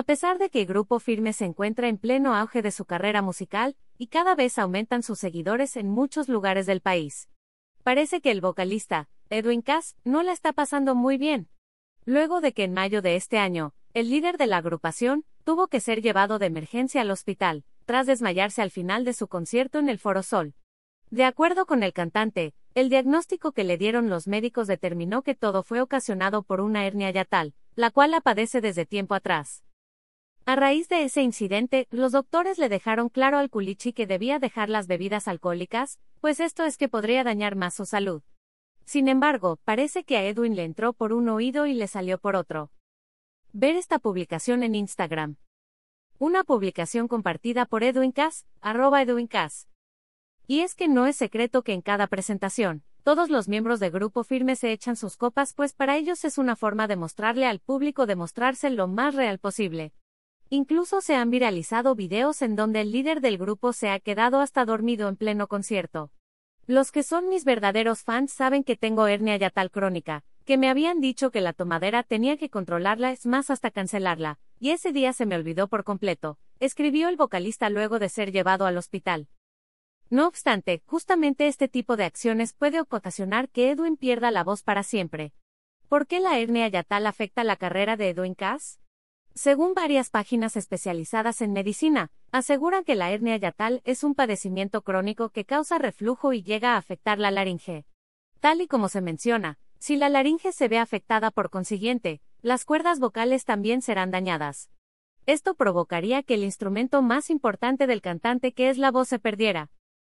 A pesar de que Grupo Firme se encuentra en pleno auge de su carrera musical, y cada vez aumentan sus seguidores en muchos lugares del país. Parece que el vocalista, Edwin Cass, no la está pasando muy bien. Luego de que en mayo de este año, el líder de la agrupación, tuvo que ser llevado de emergencia al hospital, tras desmayarse al final de su concierto en el Foro Sol. De acuerdo con el cantante, el diagnóstico que le dieron los médicos determinó que todo fue ocasionado por una hernia yatal, la cual la padece desde tiempo atrás. A raíz de ese incidente, los doctores le dejaron claro al Culichi que debía dejar las bebidas alcohólicas, pues esto es que podría dañar más su salud. Sin embargo, parece que a Edwin le entró por un oído y le salió por otro. Ver esta publicación en Instagram. Una publicación compartida por Edwin Cass, arroba Edwin Cass. Y es que no es secreto que en cada presentación, todos los miembros de Grupo Firme se echan sus copas, pues para ellos es una forma de mostrarle al público de mostrarse lo más real posible. Incluso se han viralizado videos en donde el líder del grupo se ha quedado hasta dormido en pleno concierto. Los que son mis verdaderos fans saben que tengo hernia yatal crónica, que me habían dicho que la tomadera tenía que controlarla es más hasta cancelarla, y ese día se me olvidó por completo, escribió el vocalista luego de ser llevado al hospital. No obstante, justamente este tipo de acciones puede ocasionar que Edwin pierda la voz para siempre. ¿Por qué la hernia yatal afecta la carrera de Edwin Cass? Según varias páginas especializadas en medicina, aseguran que la hernia yatal es un padecimiento crónico que causa reflujo y llega a afectar la laringe. Tal y como se menciona, si la laringe se ve afectada por consiguiente, las cuerdas vocales también serán dañadas. Esto provocaría que el instrumento más importante del cantante que es la voz se perdiera.